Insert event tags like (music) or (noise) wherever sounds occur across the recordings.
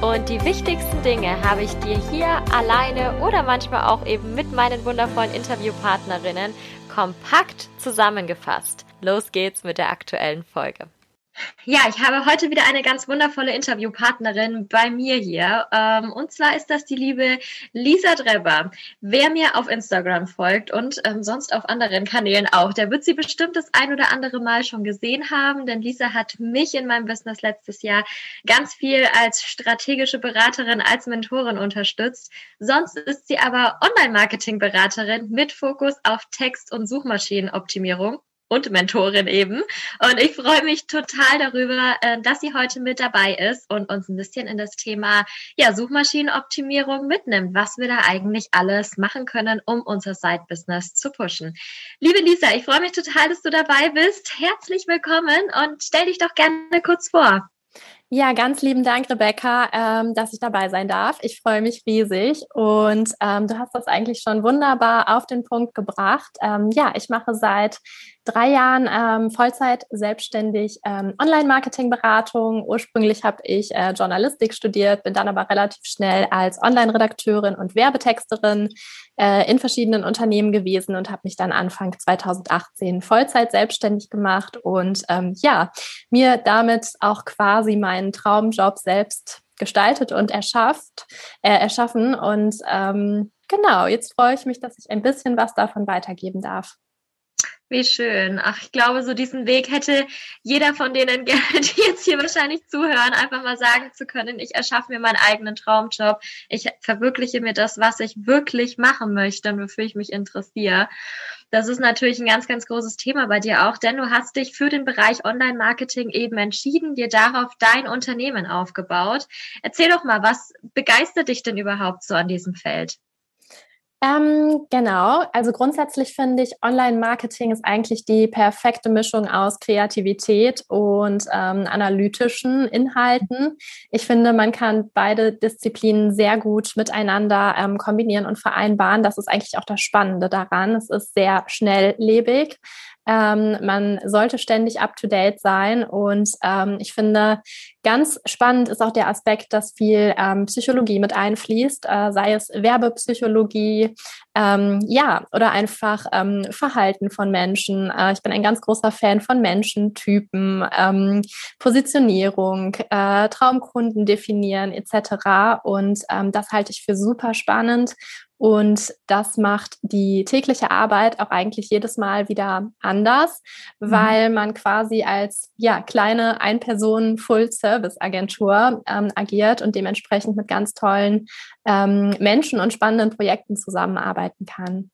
und die wichtigsten Dinge habe ich dir hier alleine oder manchmal auch eben mit meinen wundervollen Interviewpartnerinnen kompakt zusammengefasst. Los geht's mit der aktuellen Folge. Ja, ich habe heute wieder eine ganz wundervolle Interviewpartnerin bei mir hier. Ähm, und zwar ist das die liebe Lisa Drebber. Wer mir auf Instagram folgt und ähm, sonst auf anderen Kanälen auch, der wird sie bestimmt das ein oder andere Mal schon gesehen haben, denn Lisa hat mich in meinem Business letztes Jahr ganz viel als strategische Beraterin, als Mentorin unterstützt. Sonst ist sie aber Online-Marketing-Beraterin mit Fokus auf Text- und Suchmaschinenoptimierung und Mentorin eben. Und ich freue mich total darüber, äh, dass sie heute mit dabei ist und uns ein bisschen in das Thema ja, Suchmaschinenoptimierung mitnimmt, was wir da eigentlich alles machen können, um unser Side-Business zu pushen. Liebe Lisa, ich freue mich total, dass du dabei bist. Herzlich willkommen und stell dich doch gerne kurz vor. Ja, ganz lieben Dank, Rebecca, ähm, dass ich dabei sein darf. Ich freue mich riesig und ähm, du hast das eigentlich schon wunderbar auf den Punkt gebracht. Ähm, ja, ich mache seit drei Jahren ähm, Vollzeit selbstständig ähm, Online-Marketing-Beratung. Ursprünglich habe ich äh, Journalistik studiert, bin dann aber relativ schnell als Online-Redakteurin und Werbetexterin äh, in verschiedenen Unternehmen gewesen und habe mich dann Anfang 2018 Vollzeit selbstständig gemacht und ähm, ja, mir damit auch quasi meinen Traumjob selbst gestaltet und erschafft, äh, erschaffen. Und ähm, genau, jetzt freue ich mich, dass ich ein bisschen was davon weitergeben darf. Wie schön. Ach, ich glaube, so diesen Weg hätte jeder von denen, (laughs) die jetzt hier wahrscheinlich zuhören, einfach mal sagen zu können, ich erschaffe mir meinen eigenen Traumjob. Ich verwirkliche mir das, was ich wirklich machen möchte und wofür ich mich interessiere. Das ist natürlich ein ganz, ganz großes Thema bei dir auch, denn du hast dich für den Bereich Online-Marketing eben entschieden, dir darauf dein Unternehmen aufgebaut. Erzähl doch mal, was begeistert dich denn überhaupt so an diesem Feld? Ähm, genau, also grundsätzlich finde ich, Online-Marketing ist eigentlich die perfekte Mischung aus Kreativität und ähm, analytischen Inhalten. Ich finde, man kann beide Disziplinen sehr gut miteinander ähm, kombinieren und vereinbaren. Das ist eigentlich auch das Spannende daran. Es ist sehr schnelllebig. Ähm, man sollte ständig up-to-date sein. Und ähm, ich finde, ganz spannend ist auch der Aspekt, dass viel ähm, Psychologie mit einfließt, äh, sei es Werbepsychologie, ähm, ja, oder einfach ähm, Verhalten von Menschen. Äh, ich bin ein ganz großer Fan von Menschentypen, ähm, Positionierung, äh, Traumkunden definieren etc. Und das halte ich für super spannend und das macht die tägliche Arbeit auch eigentlich jedes Mal wieder anders, mhm. weil man quasi als ja, kleine Ein-Personen-Full-Service-Agentur ähm, agiert und dementsprechend mit ganz tollen ähm, Menschen und spannenden Projekten zusammenarbeiten kann.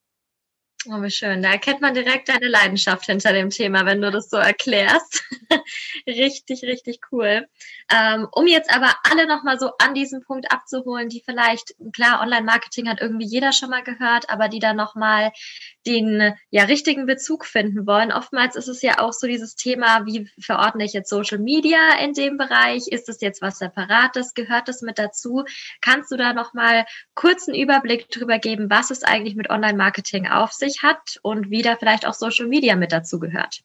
Oh, wie schön. Da erkennt man direkt deine Leidenschaft hinter dem Thema, wenn du das so erklärst. (laughs) richtig, richtig cool. Ähm, um jetzt aber alle nochmal so an diesen Punkt abzuholen, die vielleicht, klar, Online-Marketing hat irgendwie jeder schon mal gehört, aber die da nochmal den ja richtigen Bezug finden wollen. Oftmals ist es ja auch so dieses Thema, wie verordne ich jetzt Social Media in dem Bereich? Ist es jetzt was Separates? Gehört das mit dazu? Kannst du da nochmal kurzen Überblick drüber geben, was es eigentlich mit Online-Marketing auf sich hat und wie da vielleicht auch Social Media mit dazu gehört?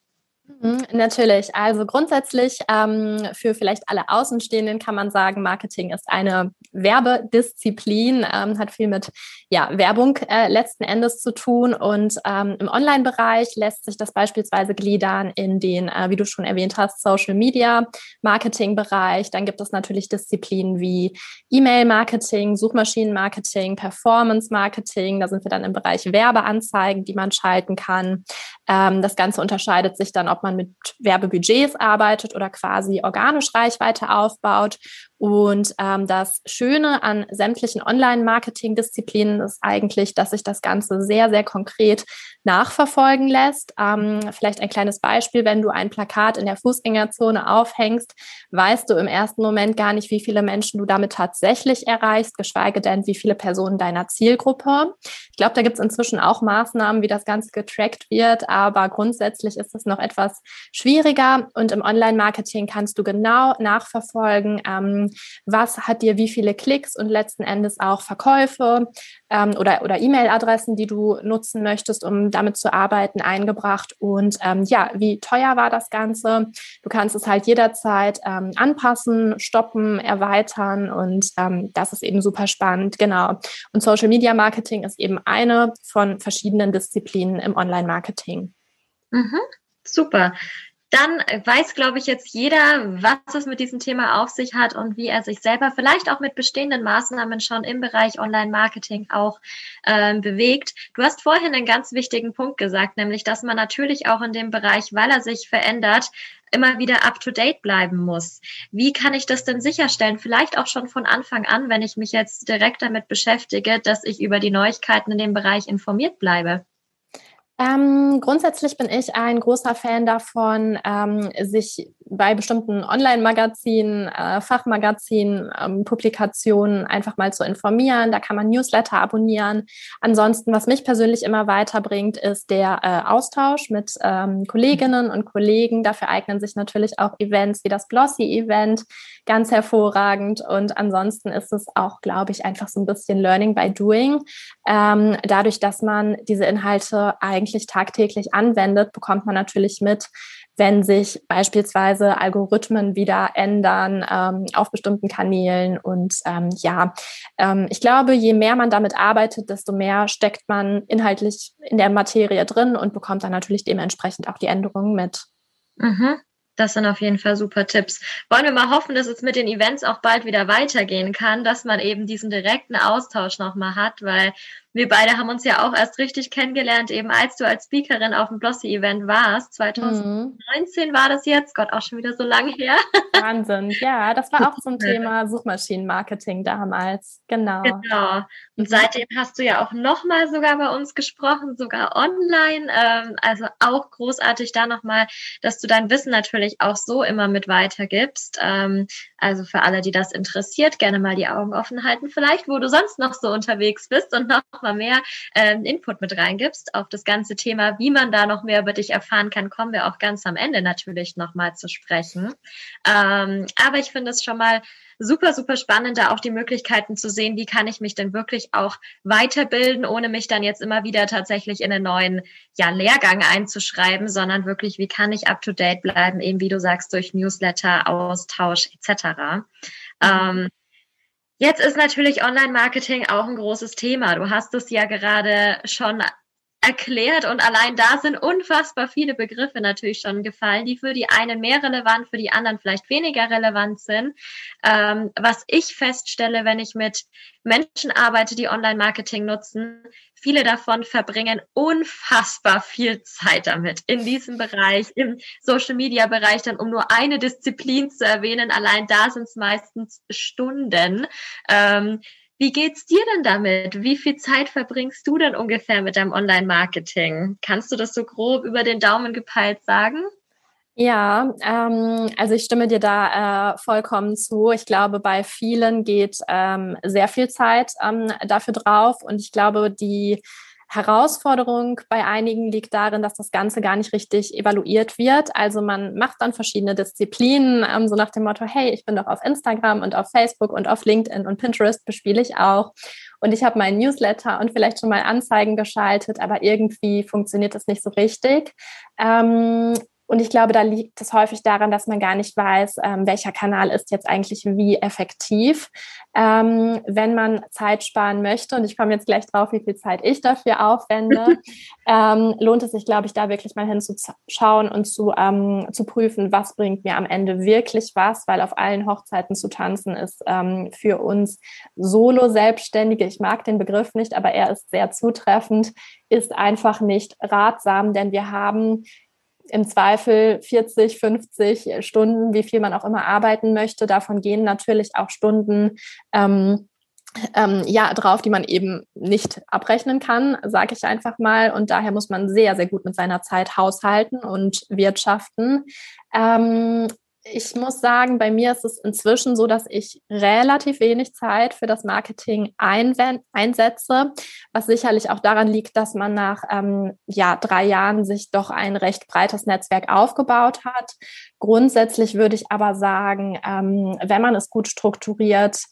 Mhm, natürlich. Also grundsätzlich ähm, für vielleicht alle Außenstehenden kann man sagen, Marketing ist eine Werbedisziplin, ähm, hat viel mit ja, Werbung äh, letzten Endes zu tun. Und ähm, im Online-Bereich lässt sich das beispielsweise gliedern in den, äh, wie du schon erwähnt hast, Social Media Marketing-Bereich. Dann gibt es natürlich Disziplinen wie E-Mail-Marketing, Suchmaschinen-Marketing, Performance-Marketing. Da sind wir dann im Bereich Werbeanzeigen, die man schalten kann. Ähm, das Ganze unterscheidet sich dann, ob man mit Werbebudgets arbeitet oder quasi organisch Reichweite aufbaut. Und ähm, das Schöne an sämtlichen Online-Marketing-Disziplinen ist eigentlich, dass sich das Ganze sehr, sehr konkret nachverfolgen lässt. Ähm, vielleicht ein kleines Beispiel, wenn du ein Plakat in der Fußgängerzone aufhängst, weißt du im ersten Moment gar nicht, wie viele Menschen du damit tatsächlich erreichst, geschweige denn, wie viele Personen deiner Zielgruppe. Ich glaube, da gibt es inzwischen auch Maßnahmen, wie das Ganze getrackt wird, aber grundsätzlich ist es noch etwas schwieriger und im Online-Marketing kannst du genau nachverfolgen, ähm, was hat dir wie viele Klicks und letzten Endes auch Verkäufe ähm, oder, oder E-Mail-Adressen, die du nutzen möchtest, um damit zu arbeiten, eingebracht und ähm, ja, wie teuer war das Ganze? Du kannst es halt jederzeit ähm, anpassen, stoppen, erweitern und ähm, das ist eben super spannend, genau. Und Social Media Marketing ist eben eine von verschiedenen Disziplinen im Online-Marketing. Mhm, super dann weiß, glaube ich, jetzt jeder, was es mit diesem Thema auf sich hat und wie er sich selber vielleicht auch mit bestehenden Maßnahmen schon im Bereich Online-Marketing auch ähm, bewegt. Du hast vorhin einen ganz wichtigen Punkt gesagt, nämlich, dass man natürlich auch in dem Bereich, weil er sich verändert, immer wieder up-to-date bleiben muss. Wie kann ich das denn sicherstellen? Vielleicht auch schon von Anfang an, wenn ich mich jetzt direkt damit beschäftige, dass ich über die Neuigkeiten in dem Bereich informiert bleibe. Ähm, grundsätzlich bin ich ein großer Fan davon, ähm, sich bei bestimmten Online-Magazinen, äh, Fachmagazinen, ähm, Publikationen einfach mal zu informieren. Da kann man Newsletter abonnieren. Ansonsten, was mich persönlich immer weiterbringt, ist der äh, Austausch mit ähm, Kolleginnen und Kollegen. Dafür eignen sich natürlich auch Events wie das Glossy-Event ganz hervorragend. Und ansonsten ist es auch, glaube ich, einfach so ein bisschen Learning by Doing. Ähm, dadurch, dass man diese Inhalte eigentlich eigentlich tagtäglich anwendet, bekommt man natürlich mit, wenn sich beispielsweise Algorithmen wieder ändern ähm, auf bestimmten Kanälen. Und ähm, ja, ähm, ich glaube, je mehr man damit arbeitet, desto mehr steckt man inhaltlich in der Materie drin und bekommt dann natürlich dementsprechend auch die Änderungen mit. Mhm. Das sind auf jeden Fall super Tipps. Wollen wir mal hoffen, dass es mit den Events auch bald wieder weitergehen kann, dass man eben diesen direkten Austausch nochmal hat, weil wir beide haben uns ja auch erst richtig kennengelernt, eben als du als Speakerin auf dem Blossy-Event warst. 2019 mhm. war das jetzt, Gott, auch schon wieder so lange her. (laughs) Wahnsinn, ja, das war auch zum Thema Suchmaschinenmarketing damals, genau. Genau. Und mhm. seitdem hast du ja auch nochmal sogar bei uns gesprochen, sogar online. Ähm, also auch großartig da nochmal, dass du dein Wissen natürlich auch so immer mit weitergibst. Also für alle, die das interessiert, gerne mal die Augen offen halten, vielleicht, wo du sonst noch so unterwegs bist und noch mal mehr ähm, Input mit reingibst auf das ganze Thema, wie man da noch mehr über dich erfahren kann, kommen wir auch ganz am Ende natürlich nochmal zu sprechen. Ähm, aber ich finde es schon mal super, super spannend, da auch die Möglichkeiten zu sehen, wie kann ich mich denn wirklich auch weiterbilden, ohne mich dann jetzt immer wieder tatsächlich in einen neuen ja, Lehrgang einzuschreiben, sondern wirklich, wie kann ich up-to-date bleiben, eben wie du sagst, durch Newsletter, Austausch etc. Ähm, Jetzt ist natürlich Online-Marketing auch ein großes Thema. Du hast es ja gerade schon erklärt und allein da sind unfassbar viele Begriffe natürlich schon gefallen, die für die einen mehr relevant, für die anderen vielleicht weniger relevant sind. Ähm, was ich feststelle, wenn ich mit Menschen arbeite, die Online-Marketing nutzen, viele davon verbringen unfassbar viel Zeit damit in diesem Bereich, im Social-Media-Bereich, dann um nur eine Disziplin zu erwähnen. Allein da sind es meistens Stunden. Ähm, wie geht's dir denn damit? Wie viel Zeit verbringst du denn ungefähr mit deinem Online-Marketing? Kannst du das so grob über den Daumen gepeilt sagen? Ja, ähm, also ich stimme dir da äh, vollkommen zu. Ich glaube, bei vielen geht ähm, sehr viel Zeit ähm, dafür drauf und ich glaube, die Herausforderung bei einigen liegt darin, dass das Ganze gar nicht richtig evaluiert wird. Also man macht dann verschiedene Disziplinen, ähm, so nach dem Motto, hey, ich bin doch auf Instagram und auf Facebook und auf LinkedIn und Pinterest bespiele ich auch. Und ich habe meinen Newsletter und vielleicht schon mal Anzeigen geschaltet, aber irgendwie funktioniert das nicht so richtig. Ähm, und ich glaube, da liegt es häufig daran, dass man gar nicht weiß, ähm, welcher Kanal ist jetzt eigentlich wie effektiv. Ähm, wenn man Zeit sparen möchte, und ich komme jetzt gleich drauf, wie viel Zeit ich dafür aufwende, (laughs) ähm, lohnt es sich, glaube ich, da wirklich mal hinzuschauen und zu, ähm, zu prüfen, was bringt mir am Ende wirklich was, weil auf allen Hochzeiten zu tanzen ist ähm, für uns Solo-Selbstständige, ich mag den Begriff nicht, aber er ist sehr zutreffend, ist einfach nicht ratsam, denn wir haben im Zweifel 40, 50 Stunden, wie viel man auch immer arbeiten möchte. Davon gehen natürlich auch Stunden ähm, ähm, ja drauf, die man eben nicht abrechnen kann, sage ich einfach mal. Und daher muss man sehr, sehr gut mit seiner Zeit haushalten und wirtschaften. Ähm, ich muss sagen, bei mir ist es inzwischen so, dass ich relativ wenig Zeit für das Marketing einsetze, was sicherlich auch daran liegt, dass man nach ähm, ja, drei Jahren sich doch ein recht breites Netzwerk aufgebaut hat. Grundsätzlich würde ich aber sagen, ähm, wenn man es gut strukturiert,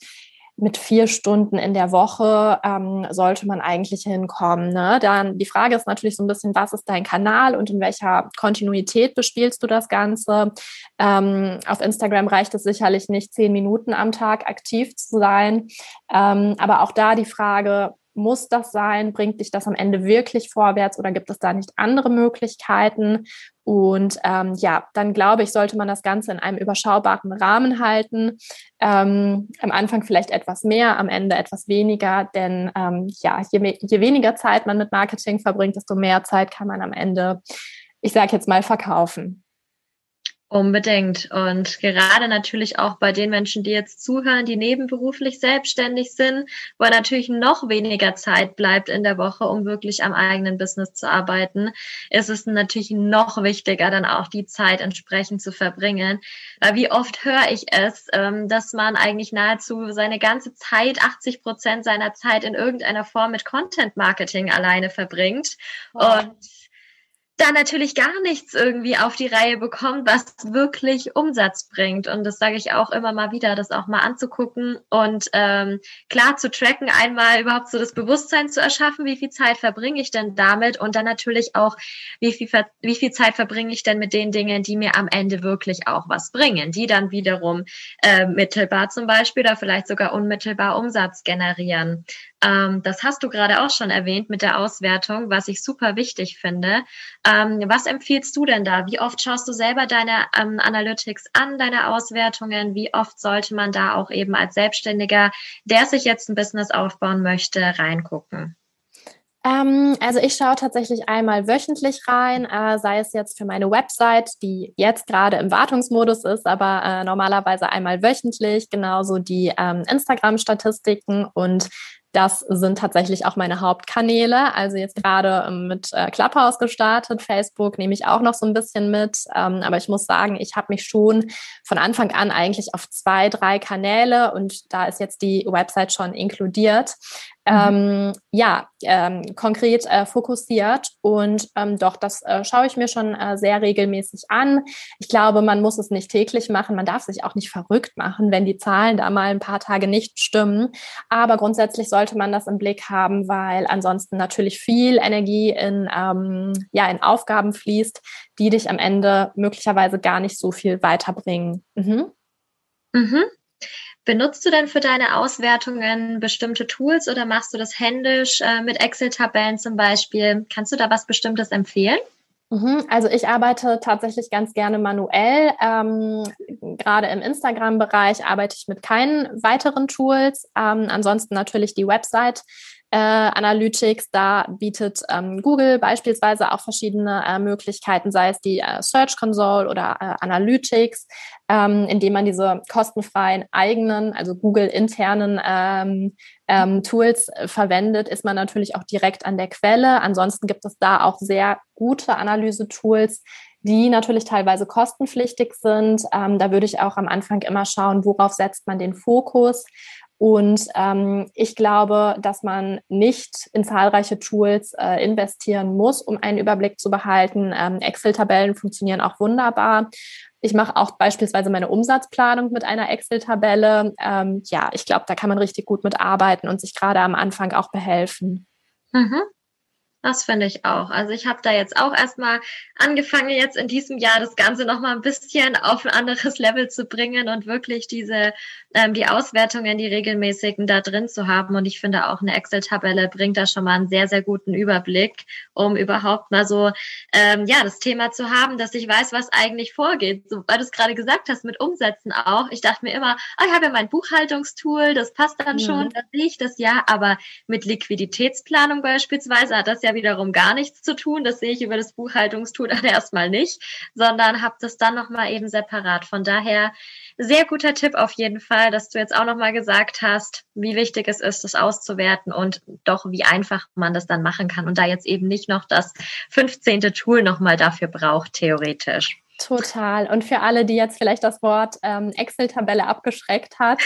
mit vier Stunden in der Woche ähm, sollte man eigentlich hinkommen. Ne? Dann die Frage ist natürlich so ein bisschen, was ist dein Kanal und in welcher Kontinuität bespielst du das Ganze? Ähm, auf Instagram reicht es sicherlich nicht, zehn Minuten am Tag aktiv zu sein. Ähm, aber auch da die Frage, muss das sein? Bringt dich das am Ende wirklich vorwärts oder gibt es da nicht andere Möglichkeiten? Und ähm, ja, dann glaube ich, sollte man das Ganze in einem überschaubaren Rahmen halten. Ähm, am Anfang vielleicht etwas mehr, am Ende etwas weniger, denn ähm, ja, je, je weniger Zeit man mit Marketing verbringt, desto mehr Zeit kann man am Ende, ich sage jetzt mal, verkaufen. Unbedingt. Und gerade natürlich auch bei den Menschen, die jetzt zuhören, die nebenberuflich selbstständig sind, wo natürlich noch weniger Zeit bleibt in der Woche, um wirklich am eigenen Business zu arbeiten, ist es natürlich noch wichtiger, dann auch die Zeit entsprechend zu verbringen. Weil wie oft höre ich es, ähm, dass man eigentlich nahezu seine ganze Zeit, 80 Prozent seiner Zeit in irgendeiner Form mit Content Marketing alleine verbringt. Und da natürlich gar nichts irgendwie auf die Reihe bekommt, was wirklich Umsatz bringt. Und das sage ich auch immer mal wieder, das auch mal anzugucken und ähm, klar zu tracken, einmal überhaupt so das Bewusstsein zu erschaffen, wie viel Zeit verbringe ich denn damit und dann natürlich auch, wie viel, wie viel Zeit verbringe ich denn mit den Dingen, die mir am Ende wirklich auch was bringen, die dann wiederum äh, mittelbar zum Beispiel oder vielleicht sogar unmittelbar Umsatz generieren. Ähm, das hast du gerade auch schon erwähnt mit der Auswertung, was ich super wichtig finde. Ähm, was empfiehlst du denn da? Wie oft schaust du selber deine ähm, Analytics an, deine Auswertungen? Wie oft sollte man da auch eben als Selbstständiger, der sich jetzt ein Business aufbauen möchte, reingucken? Ähm, also ich schaue tatsächlich einmal wöchentlich rein, äh, sei es jetzt für meine Website, die jetzt gerade im Wartungsmodus ist, aber äh, normalerweise einmal wöchentlich, genauso die ähm, Instagram-Statistiken und das sind tatsächlich auch meine Hauptkanäle. Also jetzt gerade ähm, mit äh, Clubhouse gestartet, Facebook nehme ich auch noch so ein bisschen mit. Ähm, aber ich muss sagen, ich habe mich schon von Anfang an eigentlich auf zwei, drei Kanäle und da ist jetzt die Website schon inkludiert. Ähm, ja, ähm, konkret äh, fokussiert. Und ähm, doch, das äh, schaue ich mir schon äh, sehr regelmäßig an. Ich glaube, man muss es nicht täglich machen. Man darf sich auch nicht verrückt machen, wenn die Zahlen da mal ein paar Tage nicht stimmen. Aber grundsätzlich sollte man das im Blick haben, weil ansonsten natürlich viel Energie in, ähm, ja, in Aufgaben fließt, die dich am Ende möglicherweise gar nicht so viel weiterbringen. Mhm. Mhm. Benutzt du denn für deine Auswertungen bestimmte Tools oder machst du das händisch äh, mit Excel-Tabellen zum Beispiel? Kannst du da was Bestimmtes empfehlen? Mhm, also ich arbeite tatsächlich ganz gerne manuell. Ähm, gerade im Instagram-Bereich arbeite ich mit keinen weiteren Tools. Ähm, ansonsten natürlich die Website äh, Analytics. Da bietet ähm, Google beispielsweise auch verschiedene äh, Möglichkeiten, sei es die äh, Search Console oder äh, Analytics, ähm, indem man diese kostenfreien eigenen, also Google internen ähm, ähm, Tools äh, verwendet, ist man natürlich auch direkt an der Quelle. Ansonsten gibt es da auch sehr gute Analyse-Tools, die natürlich teilweise kostenpflichtig sind. Ähm, da würde ich auch am Anfang immer schauen, worauf setzt man den Fokus. Und ähm, ich glaube, dass man nicht in zahlreiche Tools äh, investieren muss, um einen Überblick zu behalten. Ähm, Excel-Tabellen funktionieren auch wunderbar. Ich mache auch beispielsweise meine Umsatzplanung mit einer Excel-Tabelle. Ähm, ja, ich glaube, da kann man richtig gut mitarbeiten und sich gerade am Anfang auch behelfen. Mhm. Das finde ich auch. Also ich habe da jetzt auch erstmal angefangen, jetzt in diesem Jahr das Ganze nochmal ein bisschen auf ein anderes Level zu bringen und wirklich diese, ähm, die Auswertungen, die regelmäßigen da drin zu haben. Und ich finde auch eine Excel-Tabelle bringt da schon mal einen sehr, sehr guten Überblick, um überhaupt mal so, ähm, ja, das Thema zu haben, dass ich weiß, was eigentlich vorgeht. So, weil du es gerade gesagt hast, mit Umsätzen auch. Ich dachte mir immer, ah, ich habe ja mein Buchhaltungstool, das passt dann mhm. schon, da sehe ich das ja. Aber mit Liquiditätsplanung beispielsweise hat das ja ja wiederum gar nichts zu tun. Das sehe ich über das Buchhaltungstool dann (laughs) erstmal nicht, sondern habe das dann nochmal eben separat. Von daher sehr guter Tipp auf jeden Fall, dass du jetzt auch nochmal gesagt hast, wie wichtig es ist, das auszuwerten und doch wie einfach man das dann machen kann und da jetzt eben nicht noch das 15. Tool nochmal dafür braucht, theoretisch. Total. Und für alle, die jetzt vielleicht das Wort ähm, Excel-Tabelle abgeschreckt hat,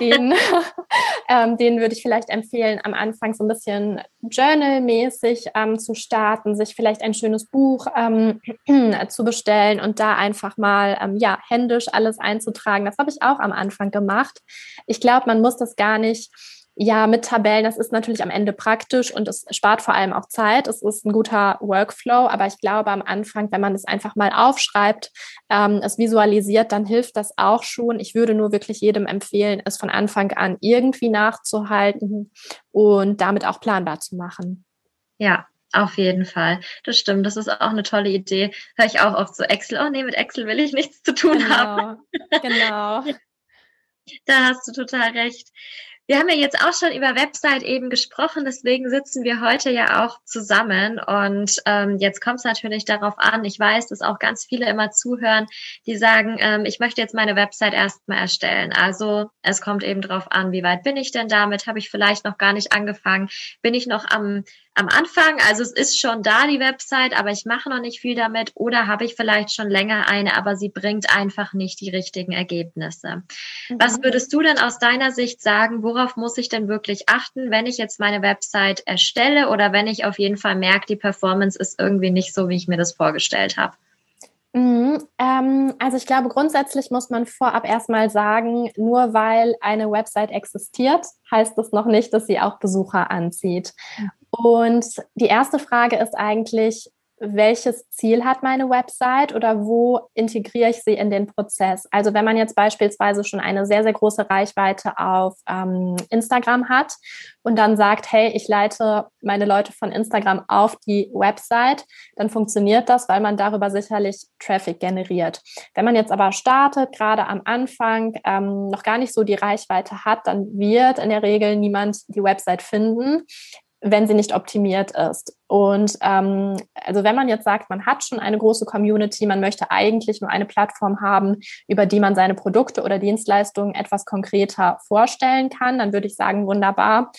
den, (laughs) ähm, denen würde ich vielleicht empfehlen, am Anfang so ein bisschen Journal-mäßig ähm, zu starten, sich vielleicht ein schönes Buch ähm, (clears throat) zu bestellen und da einfach mal ähm, ja händisch alles einzutragen. Das habe ich auch am Anfang gemacht. Ich glaube, man muss das gar nicht ja, mit Tabellen, das ist natürlich am Ende praktisch und es spart vor allem auch Zeit. Es ist ein guter Workflow, aber ich glaube am Anfang, wenn man das einfach mal aufschreibt, ähm, es visualisiert, dann hilft das auch schon. Ich würde nur wirklich jedem empfehlen, es von Anfang an irgendwie nachzuhalten und damit auch planbar zu machen. Ja, auf jeden Fall. Das stimmt. Das ist auch eine tolle Idee. Höre ich auch oft so Excel. Oh nee, mit Excel will ich nichts zu tun genau, haben. Genau. (laughs) Da hast du total recht. Wir haben ja jetzt auch schon über Website eben gesprochen, deswegen sitzen wir heute ja auch zusammen. Und ähm, jetzt kommt es natürlich darauf an, ich weiß, dass auch ganz viele immer zuhören, die sagen, ähm, ich möchte jetzt meine Website erstmal erstellen. Also es kommt eben darauf an, wie weit bin ich denn damit? Habe ich vielleicht noch gar nicht angefangen? Bin ich noch am am Anfang, also es ist schon da die Website, aber ich mache noch nicht viel damit oder habe ich vielleicht schon länger eine, aber sie bringt einfach nicht die richtigen Ergebnisse. Mhm. Was würdest du denn aus deiner Sicht sagen, worauf muss ich denn wirklich achten, wenn ich jetzt meine Website erstelle oder wenn ich auf jeden Fall merke, die Performance ist irgendwie nicht so, wie ich mir das vorgestellt habe? Mhm, ähm, also ich glaube, grundsätzlich muss man vorab erstmal sagen, nur weil eine Website existiert, heißt das noch nicht, dass sie auch Besucher anzieht. Und die erste Frage ist eigentlich, welches Ziel hat meine Website oder wo integriere ich sie in den Prozess? Also wenn man jetzt beispielsweise schon eine sehr, sehr große Reichweite auf ähm, Instagram hat und dann sagt, hey, ich leite meine Leute von Instagram auf die Website, dann funktioniert das, weil man darüber sicherlich Traffic generiert. Wenn man jetzt aber startet, gerade am Anfang ähm, noch gar nicht so die Reichweite hat, dann wird in der Regel niemand die Website finden wenn sie nicht optimiert ist. Und ähm, also wenn man jetzt sagt, man hat schon eine große Community, man möchte eigentlich nur eine Plattform haben, über die man seine Produkte oder Dienstleistungen etwas konkreter vorstellen kann, dann würde ich sagen, wunderbar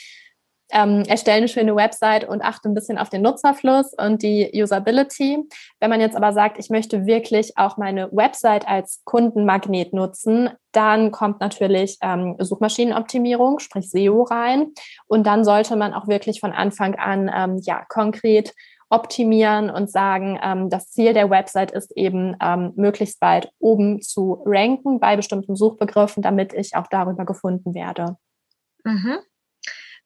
ähm, erstelle eine schöne Website und achte ein bisschen auf den Nutzerfluss und die Usability. Wenn man jetzt aber sagt, ich möchte wirklich auch meine Website als Kundenmagnet nutzen, dann kommt natürlich ähm, Suchmaschinenoptimierung, sprich SEO rein. Und dann sollte man auch wirklich von Anfang an ähm, ja konkret optimieren und sagen, ähm, das Ziel der Website ist eben, ähm, möglichst weit oben zu ranken bei bestimmten Suchbegriffen, damit ich auch darüber gefunden werde. Mhm.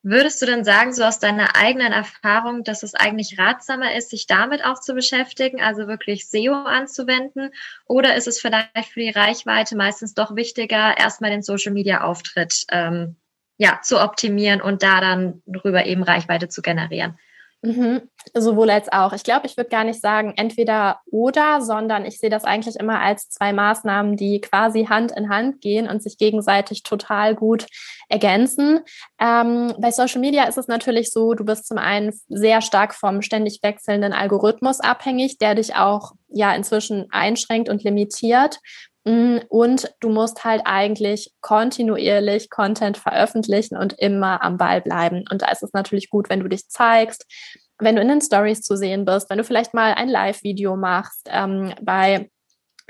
Würdest du denn sagen, so aus deiner eigenen Erfahrung, dass es eigentlich ratsamer ist, sich damit auch zu beschäftigen, also wirklich SEO anzuwenden? Oder ist es vielleicht für die Reichweite meistens doch wichtiger, erstmal den Social Media Auftritt ähm, ja, zu optimieren und da dann drüber eben Reichweite zu generieren? Mhm. Sowohl als auch. Ich glaube, ich würde gar nicht sagen entweder oder, sondern ich sehe das eigentlich immer als zwei Maßnahmen, die quasi Hand in Hand gehen und sich gegenseitig total gut ergänzen. Ähm, bei Social Media ist es natürlich so, du bist zum einen sehr stark vom ständig wechselnden Algorithmus abhängig, der dich auch ja inzwischen einschränkt und limitiert. Mm, und du musst halt eigentlich kontinuierlich Content veröffentlichen und immer am Ball bleiben. Und da ist es natürlich gut, wenn du dich zeigst, wenn du in den Stories zu sehen bist, wenn du vielleicht mal ein Live-Video machst. Ähm, bei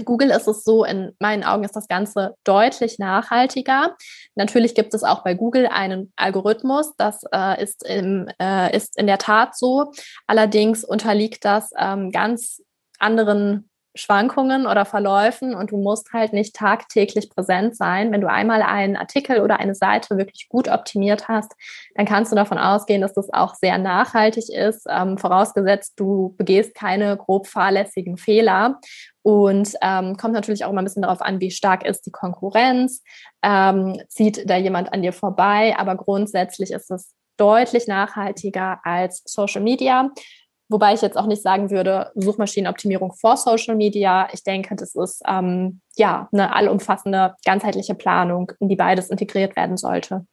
Google ist es so, in meinen Augen ist das Ganze deutlich nachhaltiger. Natürlich gibt es auch bei Google einen Algorithmus, das äh, ist, im, äh, ist in der Tat so. Allerdings unterliegt das ähm, ganz anderen Schwankungen oder Verläufen und du musst halt nicht tagtäglich präsent sein. Wenn du einmal einen Artikel oder eine Seite wirklich gut optimiert hast, dann kannst du davon ausgehen, dass das auch sehr nachhaltig ist, ähm, vorausgesetzt du begehst keine grob fahrlässigen Fehler. Und ähm, kommt natürlich auch immer ein bisschen darauf an, wie stark ist die Konkurrenz, ähm, zieht da jemand an dir vorbei, aber grundsätzlich ist es deutlich nachhaltiger als Social Media. Wobei ich jetzt auch nicht sagen würde, Suchmaschinenoptimierung vor Social Media. Ich denke, das ist ähm, ja eine allumfassende, ganzheitliche Planung, in die beides integriert werden sollte.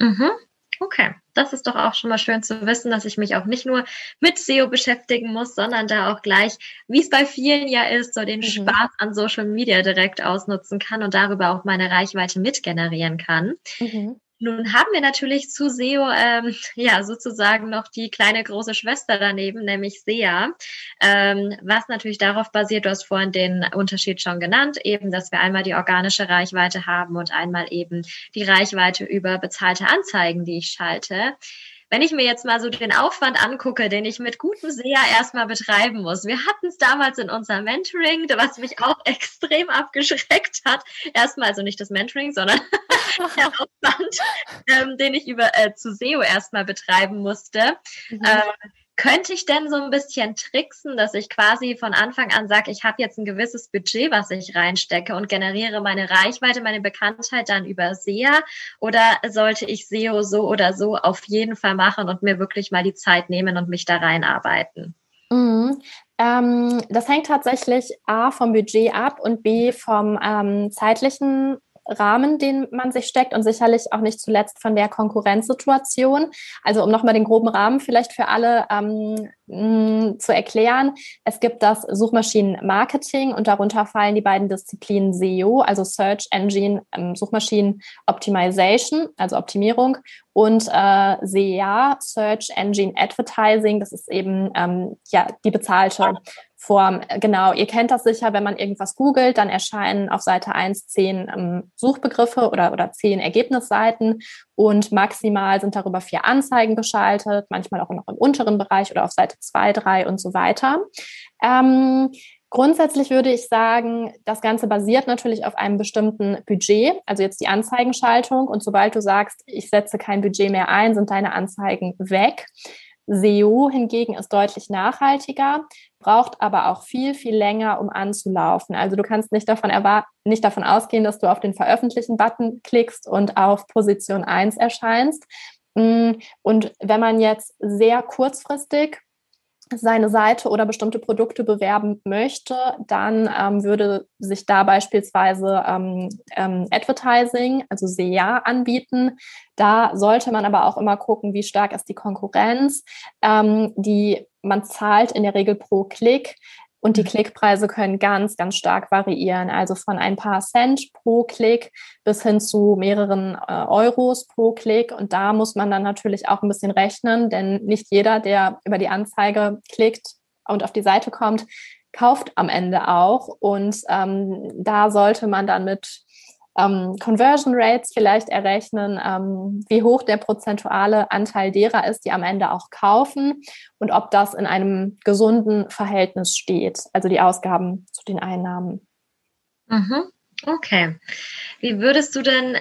Mhm. Okay, das ist doch auch schon mal schön zu wissen, dass ich mich auch nicht nur mit SEO beschäftigen muss, sondern da auch gleich, wie es bei vielen ja ist, so den mhm. Spaß an Social Media direkt ausnutzen kann und darüber auch meine Reichweite mitgenerieren kann. Mhm. Nun haben wir natürlich zu SEO ähm, (laughs) ja sozusagen noch die kleine große Schwester daneben, nämlich SEA, ähm, was natürlich darauf basiert, du hast vorhin den Unterschied schon genannt, eben, dass wir einmal die organische Reichweite haben und einmal eben die Reichweite über bezahlte Anzeigen, die ich schalte wenn ich mir jetzt mal so den Aufwand angucke, den ich mit gutem SEA erstmal betreiben muss. Wir hatten es damals in unserem Mentoring, was mich auch (laughs) extrem abgeschreckt hat. Erstmal also nicht das Mentoring, sondern (laughs) der Aufwand, ähm, den ich über äh, zu SEO erstmal betreiben musste. Mhm. Ähm, könnte ich denn so ein bisschen tricksen, dass ich quasi von Anfang an sage, ich habe jetzt ein gewisses Budget, was ich reinstecke und generiere meine Reichweite, meine Bekanntheit dann über SEA? Oder sollte ich SEO so oder so auf jeden Fall machen und mir wirklich mal die Zeit nehmen und mich da reinarbeiten? Mhm. Ähm, das hängt tatsächlich A vom Budget ab und B vom ähm, zeitlichen Rahmen, den man sich steckt und sicherlich auch nicht zuletzt von der Konkurrenzsituation. Also um nochmal den groben Rahmen vielleicht für alle ähm, mh, zu erklären. Es gibt das Suchmaschinenmarketing und darunter fallen die beiden Disziplinen SEO, also Search Engine ähm, Suchmaschinen Optimization, also Optimierung und äh, SEA, Search Engine Advertising, das ist eben ähm, ja die bezahlte Form. Genau, ihr kennt das sicher, wenn man irgendwas googelt, dann erscheinen auf Seite 1 zehn ähm, Suchbegriffe oder, oder zehn Ergebnisseiten und maximal sind darüber vier Anzeigen geschaltet, manchmal auch noch im unteren Bereich oder auf Seite 2, 3 und so weiter. Ähm, Grundsätzlich würde ich sagen, das Ganze basiert natürlich auf einem bestimmten Budget, also jetzt die Anzeigenschaltung. Und sobald du sagst, ich setze kein Budget mehr ein, sind deine Anzeigen weg. SEO hingegen ist deutlich nachhaltiger, braucht aber auch viel, viel länger, um anzulaufen. Also du kannst nicht davon, nicht davon ausgehen, dass du auf den Veröffentlichen-Button klickst und auf Position 1 erscheinst. Mm, und wenn man jetzt sehr kurzfristig seine Seite oder bestimmte Produkte bewerben möchte, dann ähm, würde sich da beispielsweise ähm, ähm, Advertising, also SEA, anbieten. Da sollte man aber auch immer gucken, wie stark ist die Konkurrenz. Ähm, die man zahlt in der Regel pro Klick. Und die mhm. Klickpreise können ganz, ganz stark variieren. Also von ein paar Cent pro Klick bis hin zu mehreren äh, Euros pro Klick. Und da muss man dann natürlich auch ein bisschen rechnen, denn nicht jeder, der über die Anzeige klickt und auf die Seite kommt, kauft am Ende auch. Und ähm, da sollte man dann mit ähm, Conversion Rates vielleicht errechnen, ähm, wie hoch der prozentuale Anteil derer ist, die am Ende auch kaufen und ob das in einem gesunden Verhältnis steht, also die Ausgaben zu den Einnahmen. Mhm. Okay. Wie würdest du denn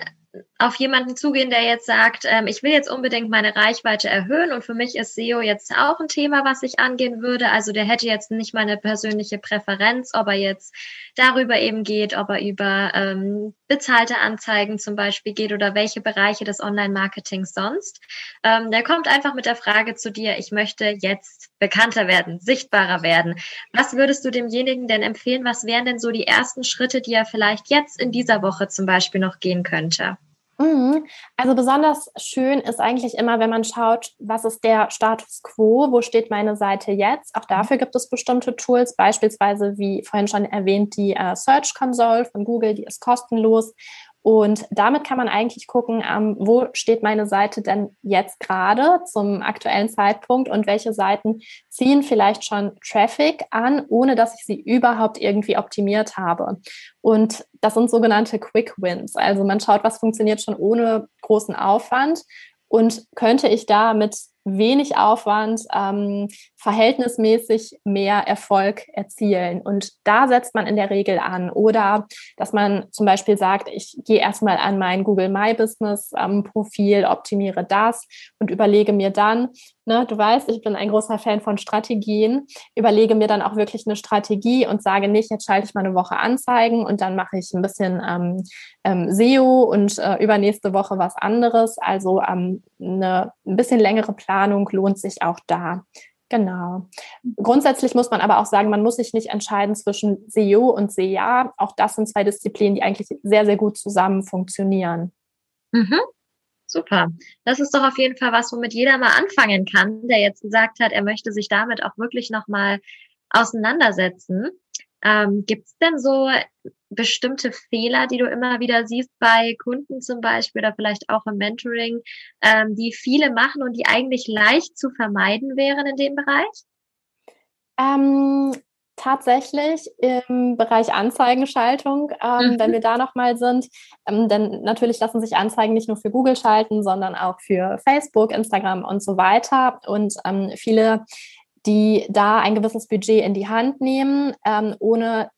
auf jemanden zugehen, der jetzt sagt, ähm, ich will jetzt unbedingt meine Reichweite erhöhen und für mich ist SEO jetzt auch ein Thema, was ich angehen würde. Also der hätte jetzt nicht meine persönliche Präferenz, ob er jetzt darüber eben geht, ob er über ähm, bezahlte Anzeigen zum Beispiel geht oder welche Bereiche des Online-Marketings sonst. Ähm, der kommt einfach mit der Frage zu dir, ich möchte jetzt bekannter werden, sichtbarer werden. Was würdest du demjenigen denn empfehlen? Was wären denn so die ersten Schritte, die er vielleicht jetzt in dieser Woche zum Beispiel noch gehen könnte? Mhm. Also besonders schön ist eigentlich immer, wenn man schaut, was ist der Status quo, wo steht meine Seite jetzt. Auch dafür gibt es bestimmte Tools, beispielsweise wie vorhin schon erwähnt die äh, Search Console von Google, die ist kostenlos und damit kann man eigentlich gucken, ähm, wo steht meine Seite denn jetzt gerade zum aktuellen Zeitpunkt und welche Seiten ziehen vielleicht schon Traffic an, ohne dass ich sie überhaupt irgendwie optimiert habe. Und das sind sogenannte Quick Wins. Also man schaut, was funktioniert schon ohne großen Aufwand und könnte ich da mit wenig Aufwand ähm, verhältnismäßig mehr Erfolg erzielen. Und da setzt man in der Regel an. Oder dass man zum Beispiel sagt, ich gehe erstmal an mein Google My Business ähm, Profil, optimiere das und überlege mir dann, ne, du weißt, ich bin ein großer Fan von Strategien, überlege mir dann auch wirklich eine Strategie und sage nicht, jetzt schalte ich mal eine Woche Anzeigen und dann mache ich ein bisschen ähm, ähm, SEO und äh, übernächste Woche was anderes. Also ähm, eine ein bisschen längere Planung lohnt sich auch da. Genau. Grundsätzlich muss man aber auch sagen, man muss sich nicht entscheiden zwischen SEO und SEA. Auch das sind zwei Disziplinen, die eigentlich sehr, sehr gut zusammen funktionieren. Mhm. Super. Das ist doch auf jeden Fall was, womit jeder mal anfangen kann, der jetzt gesagt hat, er möchte sich damit auch wirklich nochmal auseinandersetzen. Ähm, Gibt es denn so bestimmte Fehler, die du immer wieder siehst bei Kunden zum Beispiel oder vielleicht auch im Mentoring, ähm, die viele machen und die eigentlich leicht zu vermeiden wären in dem Bereich? Ähm, tatsächlich im Bereich Anzeigenschaltung, ähm, mhm. wenn wir da nochmal sind. Ähm, denn natürlich lassen sich Anzeigen nicht nur für Google schalten, sondern auch für Facebook, Instagram und so weiter. Und ähm, viele, die da ein gewisses Budget in die Hand nehmen, ähm, ohne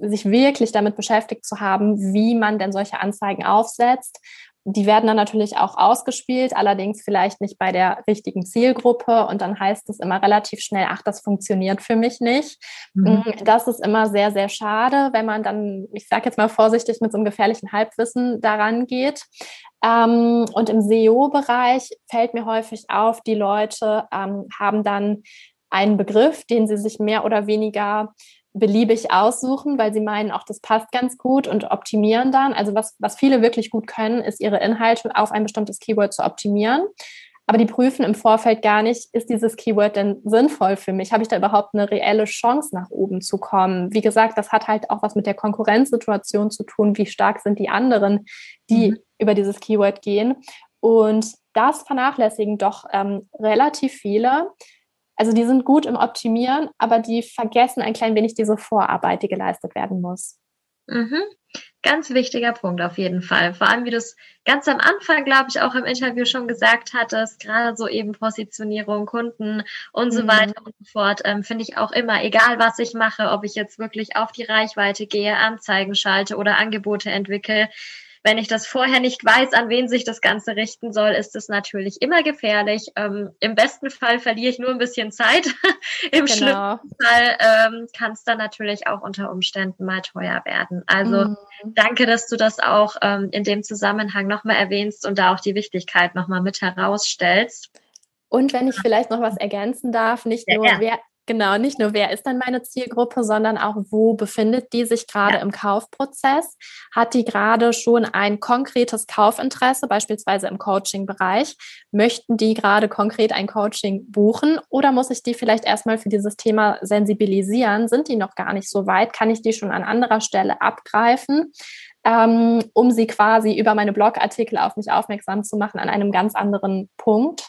sich wirklich damit beschäftigt zu haben, wie man denn solche Anzeigen aufsetzt die werden dann natürlich auch ausgespielt, allerdings vielleicht nicht bei der richtigen Zielgruppe. Und dann heißt es immer relativ schnell, ach, das funktioniert für mich nicht. Mhm. Mm, das ist immer sehr, sehr schade, wenn man dann, ich sage jetzt mal vorsichtig, mit so einem gefährlichen Halbwissen daran geht. Ähm, und im SEO-Bereich fällt mir häufig auf, die Leute ähm, haben dann einen Begriff, den sie sich mehr oder weniger beliebig aussuchen, weil sie meinen, auch das passt ganz gut und optimieren dann. Also was, was viele wirklich gut können, ist ihre Inhalte auf ein bestimmtes Keyword zu optimieren. Aber die prüfen im Vorfeld gar nicht, ist dieses Keyword denn sinnvoll für mich? Habe ich da überhaupt eine reelle Chance, nach oben zu kommen? Wie gesagt, das hat halt auch was mit der Konkurrenzsituation zu tun. Wie stark sind die anderen, die mhm. über dieses Keyword gehen? Und das vernachlässigen doch ähm, relativ viele. Also die sind gut im Optimieren, aber die vergessen ein klein wenig diese Vorarbeit, die geleistet werden muss. Mhm. Ganz wichtiger Punkt auf jeden Fall. Vor allem, wie du es ganz am Anfang, glaube ich, auch im Interview schon gesagt hattest, gerade so eben Positionierung, Kunden und so mhm. weiter und so fort, ähm, finde ich auch immer, egal was ich mache, ob ich jetzt wirklich auf die Reichweite gehe, Anzeigen schalte oder Angebote entwickle, wenn ich das vorher nicht weiß, an wen sich das Ganze richten soll, ist es natürlich immer gefährlich. Ähm, Im besten Fall verliere ich nur ein bisschen Zeit. (laughs) Im genau. schlimmsten Fall ähm, kann es dann natürlich auch unter Umständen mal teuer werden. Also mhm. danke, dass du das auch ähm, in dem Zusammenhang nochmal erwähnst und da auch die Wichtigkeit nochmal mit herausstellst. Und wenn ich vielleicht noch was ergänzen darf, nicht nur ja. wer Genau, nicht nur wer ist dann meine Zielgruppe, sondern auch wo befindet die sich gerade ja. im Kaufprozess? Hat die gerade schon ein konkretes Kaufinteresse, beispielsweise im Coaching-Bereich? Möchten die gerade konkret ein Coaching buchen oder muss ich die vielleicht erstmal für dieses Thema sensibilisieren? Sind die noch gar nicht so weit? Kann ich die schon an anderer Stelle abgreifen? Ähm, um sie quasi über meine Blogartikel auf mich aufmerksam zu machen an einem ganz anderen Punkt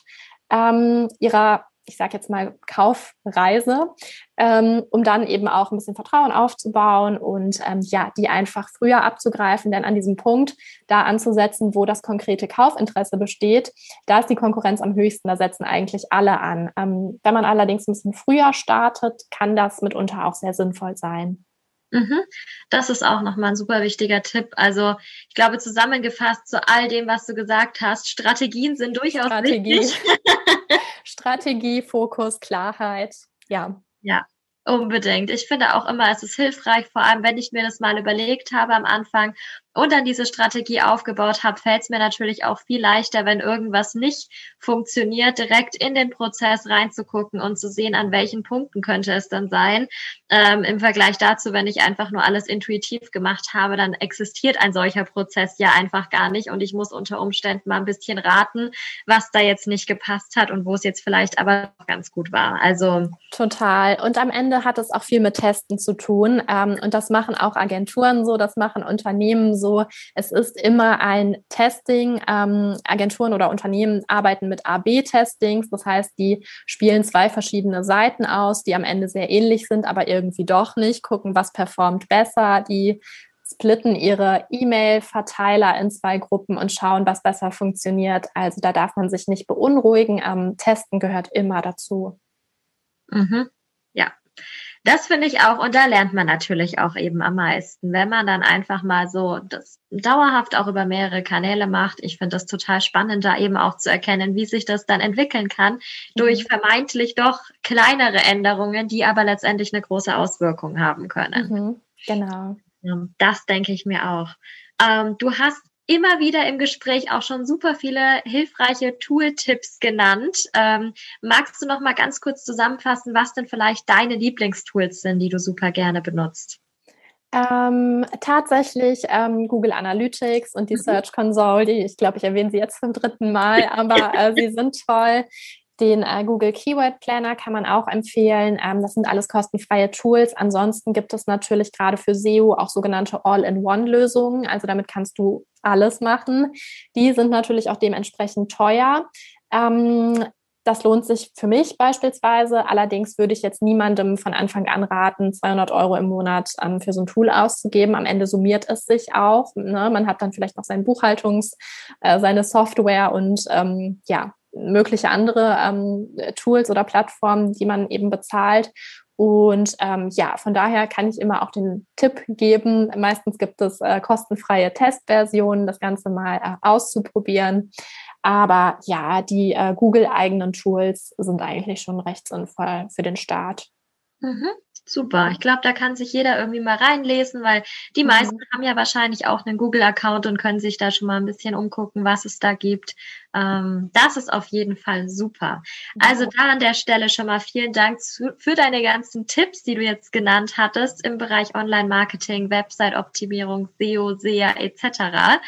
ähm, ihrer ich sage jetzt mal, Kaufreise, ähm, um dann eben auch ein bisschen Vertrauen aufzubauen und ähm, ja, die einfach früher abzugreifen, denn an diesem Punkt da anzusetzen, wo das konkrete Kaufinteresse besteht, da ist die Konkurrenz am höchsten, da setzen eigentlich alle an. Ähm, wenn man allerdings ein bisschen früher startet, kann das mitunter auch sehr sinnvoll sein. Mhm. Das ist auch nochmal ein super wichtiger Tipp. Also ich glaube, zusammengefasst zu all dem, was du gesagt hast, Strategien sind durchaus Strategie. wichtig. (laughs) (laughs) Strategie, Fokus, Klarheit. Ja. Ja, unbedingt. Ich finde auch immer, es ist hilfreich, vor allem wenn ich mir das mal überlegt habe am Anfang, und dann diese Strategie aufgebaut habe, fällt es mir natürlich auch viel leichter, wenn irgendwas nicht funktioniert, direkt in den Prozess reinzugucken und zu sehen, an welchen Punkten könnte es dann sein. Ähm, Im Vergleich dazu, wenn ich einfach nur alles intuitiv gemacht habe, dann existiert ein solcher Prozess ja einfach gar nicht und ich muss unter Umständen mal ein bisschen raten, was da jetzt nicht gepasst hat und wo es jetzt vielleicht aber ganz gut war. Also total. Und am Ende hat es auch viel mit Testen zu tun ähm, und das machen auch Agenturen so, das machen Unternehmen so, es ist immer ein Testing. Ähm, Agenturen oder Unternehmen arbeiten mit A-B-Testings. Das heißt, die spielen zwei verschiedene Seiten aus, die am Ende sehr ähnlich sind, aber irgendwie doch nicht, gucken, was performt besser. Die splitten ihre E-Mail-Verteiler in zwei Gruppen und schauen, was besser funktioniert. Also da darf man sich nicht beunruhigen. Ähm, Testen gehört immer dazu. Mhm. Ja, das finde ich auch, und da lernt man natürlich auch eben am meisten, wenn man dann einfach mal so das dauerhaft auch über mehrere Kanäle macht. Ich finde das total spannend, da eben auch zu erkennen, wie sich das dann entwickeln kann, mhm. durch vermeintlich doch kleinere Änderungen, die aber letztendlich eine große Auswirkung haben können. Mhm, genau. Das denke ich mir auch. Ähm, du hast immer wieder im Gespräch auch schon super viele hilfreiche Tooltips genannt. Ähm, magst du noch mal ganz kurz zusammenfassen, was denn vielleicht deine Lieblingstools sind, die du super gerne benutzt? Ähm, tatsächlich ähm, Google Analytics und die mhm. Search Console, die ich glaube, ich erwähne sie jetzt zum dritten Mal, aber äh, sie sind toll. Den äh, Google Keyword Planner kann man auch empfehlen. Ähm, das sind alles kostenfreie Tools. Ansonsten gibt es natürlich gerade für SEO auch sogenannte All-in-One-Lösungen. Also damit kannst du alles machen. Die sind natürlich auch dementsprechend teuer. Ähm, das lohnt sich für mich beispielsweise. Allerdings würde ich jetzt niemandem von Anfang an raten, 200 Euro im Monat ähm, für so ein Tool auszugeben. Am Ende summiert es sich auch. Ne? Man hat dann vielleicht noch seine Buchhaltungs-, äh, seine Software und ähm, ja, mögliche andere ähm, Tools oder Plattformen, die man eben bezahlt. Und ähm, ja, von daher kann ich immer auch den Tipp geben. Meistens gibt es äh, kostenfreie Testversionen, das Ganze mal äh, auszuprobieren. Aber ja, die äh, Google-eigenen Tools sind eigentlich schon recht sinnvoll für den Start. Mhm. Super. Ich glaube, da kann sich jeder irgendwie mal reinlesen, weil die meisten mhm. haben ja wahrscheinlich auch einen Google-Account und können sich da schon mal ein bisschen umgucken, was es da gibt. Ähm, das ist auf jeden Fall super. Also da an der Stelle schon mal vielen Dank zu, für deine ganzen Tipps, die du jetzt genannt hattest im Bereich Online-Marketing, Website-Optimierung, SEO, SEA etc.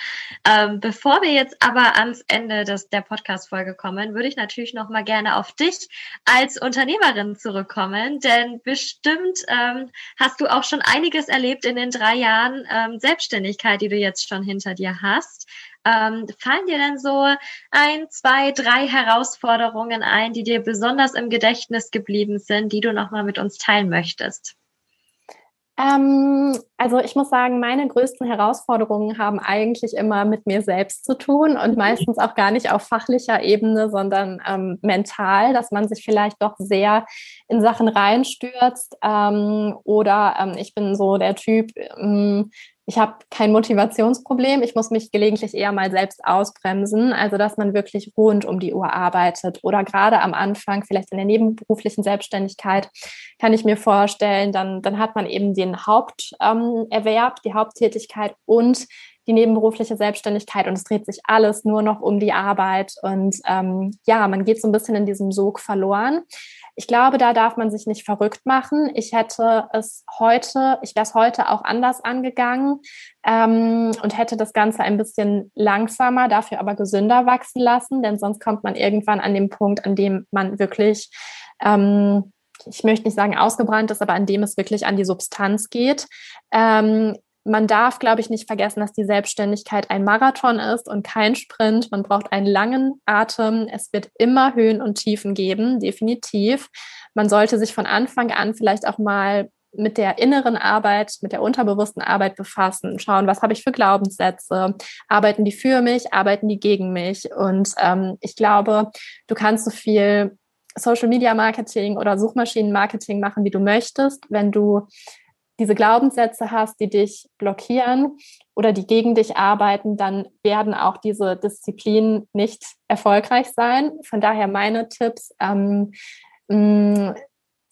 Ähm, bevor wir jetzt aber ans Ende des, der Podcast-Folge kommen, würde ich natürlich noch mal gerne auf dich als Unternehmerin zurückkommen, denn bestimmt ähm, hast du auch schon einiges erlebt in den drei Jahren ähm, Selbstständigkeit, die du jetzt schon hinter dir hast. Ähm, fallen dir denn so ein, zwei, drei Herausforderungen ein, die dir besonders im Gedächtnis geblieben sind, die du nochmal mit uns teilen möchtest? Ähm, also ich muss sagen, meine größten Herausforderungen haben eigentlich immer mit mir selbst zu tun und meistens auch gar nicht auf fachlicher Ebene, sondern ähm, mental, dass man sich vielleicht doch sehr in Sachen reinstürzt. Ähm, oder ähm, ich bin so der Typ, ähm, ich habe kein Motivationsproblem. Ich muss mich gelegentlich eher mal selbst ausbremsen. Also, dass man wirklich rund um die Uhr arbeitet oder gerade am Anfang, vielleicht in der nebenberuflichen Selbstständigkeit, kann ich mir vorstellen, dann, dann hat man eben den Haupterwerb, ähm, die Haupttätigkeit und die nebenberufliche Selbstständigkeit und es dreht sich alles nur noch um die Arbeit und ähm, ja, man geht so ein bisschen in diesem Sog verloren. Ich glaube, da darf man sich nicht verrückt machen. Ich hätte es heute, ich wäre es heute auch anders angegangen ähm, und hätte das Ganze ein bisschen langsamer, dafür aber gesünder wachsen lassen, denn sonst kommt man irgendwann an den Punkt, an dem man wirklich ähm, ich möchte nicht sagen ausgebrannt ist, aber an dem es wirklich an die Substanz geht. Ähm, man darf, glaube ich, nicht vergessen, dass die Selbstständigkeit ein Marathon ist und kein Sprint. Man braucht einen langen Atem. Es wird immer Höhen und Tiefen geben, definitiv. Man sollte sich von Anfang an vielleicht auch mal mit der inneren Arbeit, mit der unterbewussten Arbeit befassen, schauen, was habe ich für Glaubenssätze, arbeiten die für mich, arbeiten die gegen mich. Und ähm, ich glaube, du kannst so viel Social Media Marketing oder Suchmaschinen Marketing machen, wie du möchtest, wenn du diese Glaubenssätze hast, die dich blockieren oder die gegen dich arbeiten, dann werden auch diese Disziplinen nicht erfolgreich sein. Von daher meine Tipps, ähm, mh,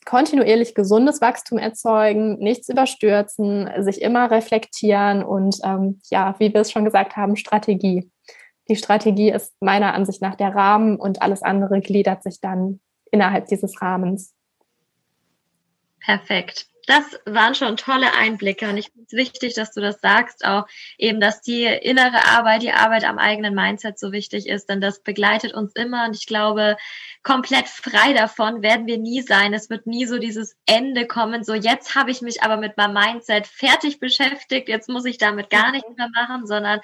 kontinuierlich gesundes Wachstum erzeugen, nichts überstürzen, sich immer reflektieren und ähm, ja, wie wir es schon gesagt haben, Strategie. Die Strategie ist meiner Ansicht nach der Rahmen und alles andere gliedert sich dann innerhalb dieses Rahmens. Perfekt das waren schon tolle Einblicke und ich finde es wichtig, dass du das sagst, auch eben, dass die innere Arbeit, die Arbeit am eigenen Mindset so wichtig ist, denn das begleitet uns immer und ich glaube, komplett frei davon werden wir nie sein. Es wird nie so dieses Ende kommen, so jetzt habe ich mich aber mit meinem Mindset fertig beschäftigt, jetzt muss ich damit gar nichts mehr machen, sondern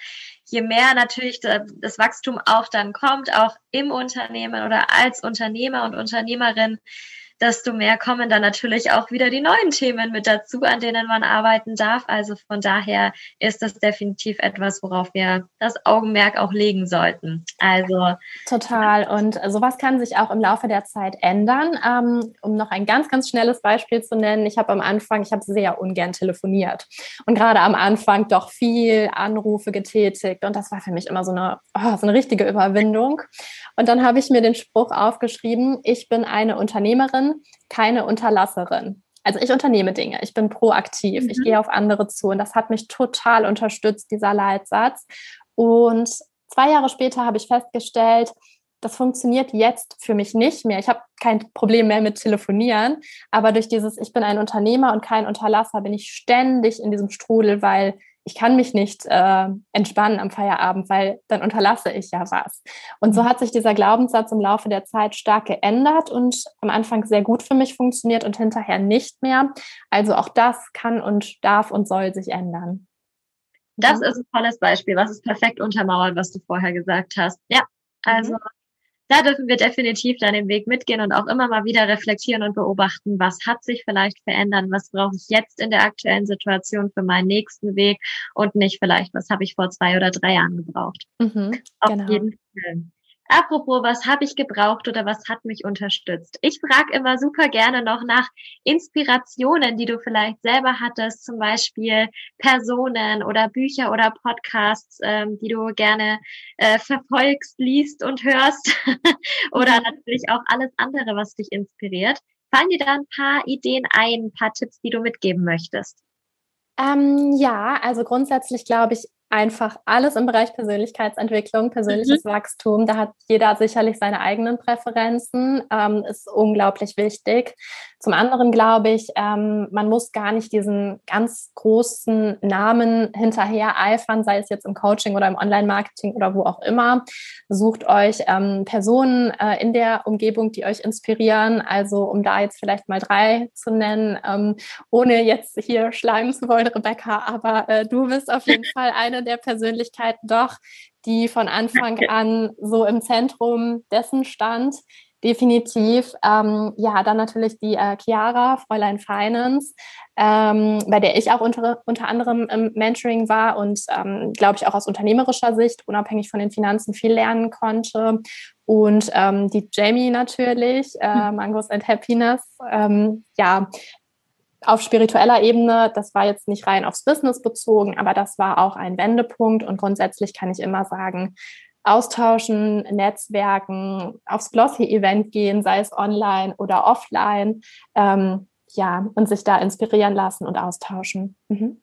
je mehr natürlich das Wachstum auch dann kommt, auch im Unternehmen oder als Unternehmer und Unternehmerin, desto mehr kommen dann natürlich auch wieder die neuen Themen mit dazu, an denen man arbeiten darf. Also von daher ist das definitiv etwas, worauf wir das Augenmerk auch legen sollten. Also total. Und sowas kann sich auch im Laufe der Zeit ändern. Ähm, um noch ein ganz, ganz schnelles Beispiel zu nennen. Ich habe am Anfang, ich habe sehr ungern telefoniert und gerade am Anfang doch viel Anrufe getätigt. Und das war für mich immer so eine, oh, so eine richtige Überwindung. Und dann habe ich mir den Spruch aufgeschrieben, ich bin eine Unternehmerin, keine Unterlasserin. Also ich unternehme Dinge, ich bin proaktiv, mhm. ich gehe auf andere zu und das hat mich total unterstützt, dieser Leitsatz. Und zwei Jahre später habe ich festgestellt, das funktioniert jetzt für mich nicht mehr. Ich habe kein Problem mehr mit Telefonieren, aber durch dieses, ich bin ein Unternehmer und kein Unterlasser, bin ich ständig in diesem Strudel, weil ich kann mich nicht äh, entspannen am Feierabend, weil dann unterlasse ich ja was. Und so mhm. hat sich dieser Glaubenssatz im Laufe der Zeit stark geändert und am Anfang sehr gut für mich funktioniert und hinterher nicht mehr. Also auch das kann und darf und soll sich ändern. Das ist ein tolles Beispiel, was es perfekt untermauert, was du vorher gesagt hast. Ja, also mhm da dürfen wir definitiv dann den Weg mitgehen und auch immer mal wieder reflektieren und beobachten, was hat sich vielleicht verändert, was brauche ich jetzt in der aktuellen Situation für meinen nächsten Weg und nicht vielleicht, was habe ich vor zwei oder drei Jahren gebraucht. Mhm, Auf genau. jeden Fall. Apropos, was habe ich gebraucht oder was hat mich unterstützt? Ich frage immer super gerne noch nach Inspirationen, die du vielleicht selber hattest, zum Beispiel Personen oder Bücher oder Podcasts, ähm, die du gerne äh, verfolgst, liest und hörst (laughs) oder mhm. natürlich auch alles andere, was dich inspiriert. Fallen dir da ein paar Ideen ein, ein paar Tipps, die du mitgeben möchtest? Ähm, ja, also grundsätzlich glaube ich, einfach alles im Bereich Persönlichkeitsentwicklung, persönliches mhm. Wachstum. Da hat jeder sicherlich seine eigenen Präferenzen, ähm, ist unglaublich wichtig. Zum anderen glaube ich, ähm, man muss gar nicht diesen ganz großen Namen hinterher eifern, sei es jetzt im Coaching oder im Online-Marketing oder wo auch immer. Sucht euch ähm, Personen äh, in der Umgebung, die euch inspirieren. Also um da jetzt vielleicht mal drei zu nennen, ähm, ohne jetzt hier schleimen zu wollen, Rebecca, aber äh, du bist auf jeden (laughs) Fall eine der Persönlichkeiten doch, die von Anfang an so im Zentrum dessen stand, Definitiv. Ähm, ja, dann natürlich die äh, Chiara, Fräulein Finance, ähm, bei der ich auch unter, unter anderem im Mentoring war und, ähm, glaube ich, auch aus unternehmerischer Sicht, unabhängig von den Finanzen, viel lernen konnte. Und ähm, die Jamie natürlich, äh, hm. Mangos and Happiness. Ähm, ja, auf spiritueller Ebene, das war jetzt nicht rein aufs Business bezogen, aber das war auch ein Wendepunkt. Und grundsätzlich kann ich immer sagen, austauschen, Netzwerken, aufs Glossy-Event gehen, sei es online oder offline, ähm, ja, und sich da inspirieren lassen und austauschen. Mhm.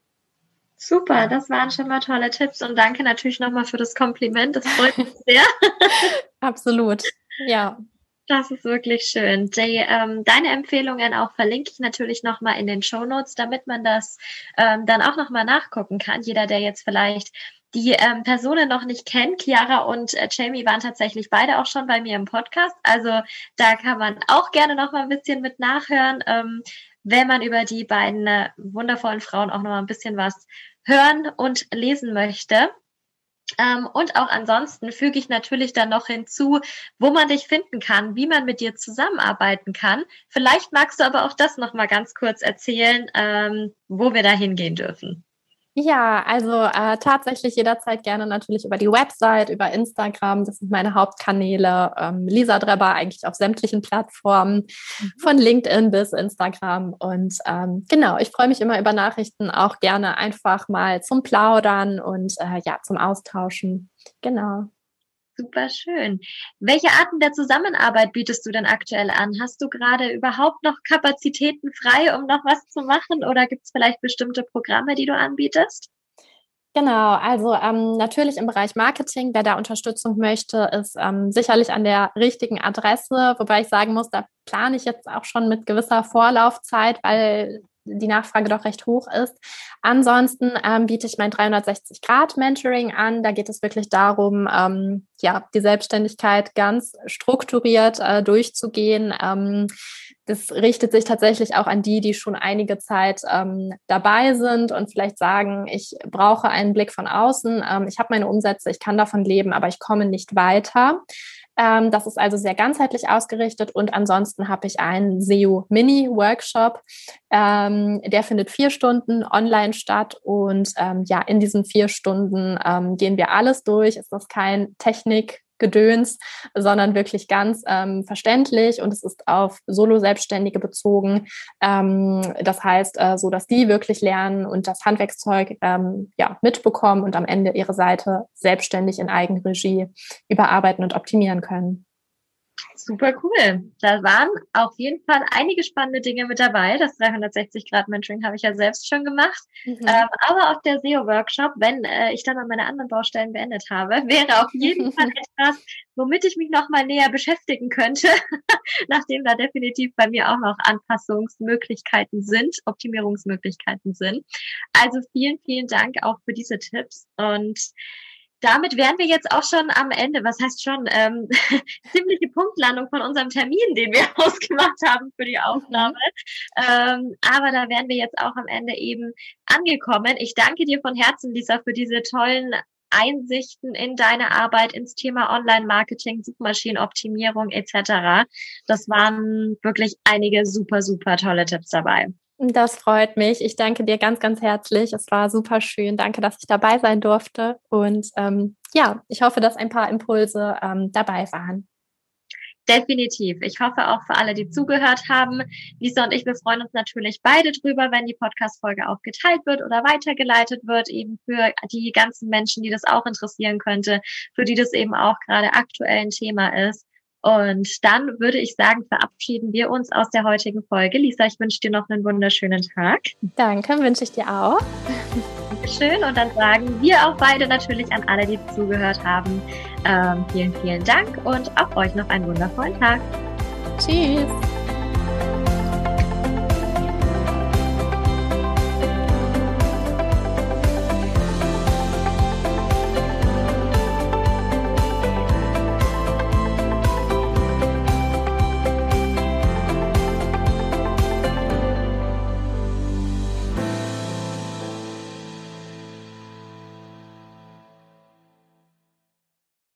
Super, das waren schon mal tolle Tipps und danke natürlich nochmal für das Kompliment. Das freut mich (laughs) sehr. Absolut, ja. Das ist wirklich schön. Jay, ähm, deine Empfehlungen auch verlinke ich natürlich nochmal in den Show Notes, damit man das ähm, dann auch nochmal nachgucken kann. Jeder, der jetzt vielleicht die ähm, Personen noch nicht kennt, Chiara und äh, Jamie waren tatsächlich beide auch schon bei mir im Podcast. Also da kann man auch gerne noch mal ein bisschen mit nachhören, ähm, wenn man über die beiden äh, wundervollen Frauen auch noch mal ein bisschen was hören und lesen möchte. Ähm, und auch ansonsten füge ich natürlich dann noch hinzu, wo man dich finden kann, wie man mit dir zusammenarbeiten kann. Vielleicht magst du aber auch das noch mal ganz kurz erzählen, ähm, wo wir da hingehen dürfen. Ja, also äh, tatsächlich jederzeit gerne natürlich über die Website, über Instagram. Das sind meine Hauptkanäle. Ähm, Lisa Drebber eigentlich auf sämtlichen Plattformen, mhm. von LinkedIn bis Instagram. Und ähm, genau, ich freue mich immer über Nachrichten, auch gerne einfach mal zum Plaudern und äh, ja, zum Austauschen. Genau. Super schön. Welche Arten der Zusammenarbeit bietest du denn aktuell an? Hast du gerade überhaupt noch Kapazitäten frei, um noch was zu machen? Oder gibt es vielleicht bestimmte Programme, die du anbietest? Genau, also ähm, natürlich im Bereich Marketing, wer da Unterstützung möchte, ist ähm, sicherlich an der richtigen Adresse, wobei ich sagen muss, da plane ich jetzt auch schon mit gewisser Vorlaufzeit, weil die Nachfrage doch recht hoch ist. Ansonsten ähm, biete ich mein 360-Grad-Mentoring an. Da geht es wirklich darum, ähm, ja, die Selbstständigkeit ganz strukturiert äh, durchzugehen. Ähm, das richtet sich tatsächlich auch an die, die schon einige Zeit ähm, dabei sind und vielleicht sagen, ich brauche einen Blick von außen. Ähm, ich habe meine Umsätze, ich kann davon leben, aber ich komme nicht weiter. Ähm, das ist also sehr ganzheitlich ausgerichtet und ansonsten habe ich einen SEO Mini Workshop. Ähm, der findet vier Stunden online statt und ähm, ja, in diesen vier Stunden ähm, gehen wir alles durch. Es ist kein Technik Gedöns, sondern wirklich ganz ähm, verständlich und es ist auf Solo-Selbstständige bezogen. Ähm, das heißt, äh, so dass die wirklich lernen und das Handwerkszeug ähm, ja, mitbekommen und am Ende ihre Seite selbstständig in Eigenregie überarbeiten und optimieren können. Super cool. Da waren auf jeden Fall einige spannende Dinge mit dabei. Das 360-Grad-Mentoring habe ich ja selbst schon gemacht. Mhm. Ähm, aber auch der SEO-Workshop, wenn äh, ich dann mal meine anderen Baustellen beendet habe, (laughs) wäre auf jeden (laughs) Fall etwas, womit ich mich nochmal näher beschäftigen könnte, (laughs) nachdem da definitiv bei mir auch noch Anpassungsmöglichkeiten sind, Optimierungsmöglichkeiten sind. Also vielen, vielen Dank auch für diese Tipps und damit wären wir jetzt auch schon am Ende. Was heißt schon? Ähm, (laughs) ziemliche Punktlandung von unserem Termin, den wir (laughs) ausgemacht haben für die Aufnahme. Ähm, aber da wären wir jetzt auch am Ende eben angekommen. Ich danke dir von Herzen, Lisa, für diese tollen Einsichten in deine Arbeit ins Thema Online-Marketing, Suchmaschinenoptimierung etc. Das waren wirklich einige super, super tolle Tipps dabei. Das freut mich. Ich danke dir ganz, ganz herzlich. Es war super schön. Danke, dass ich dabei sein durfte. Und ähm, ja, ich hoffe, dass ein paar Impulse ähm, dabei waren. Definitiv. Ich hoffe auch für alle, die zugehört haben. Lisa und ich, wir freuen uns natürlich beide drüber, wenn die Podcast-Folge auch geteilt wird oder weitergeleitet wird, eben für die ganzen Menschen, die das auch interessieren könnte, für die das eben auch gerade aktuell ein Thema ist. Und dann würde ich sagen, verabschieden wir uns aus der heutigen Folge. Lisa, ich wünsche dir noch einen wunderschönen Tag. Danke, wünsche ich dir auch. Dankeschön. Und dann sagen wir auch beide natürlich an alle, die zugehört haben, ähm, vielen, vielen Dank und auch euch noch einen wundervollen Tag. Tschüss.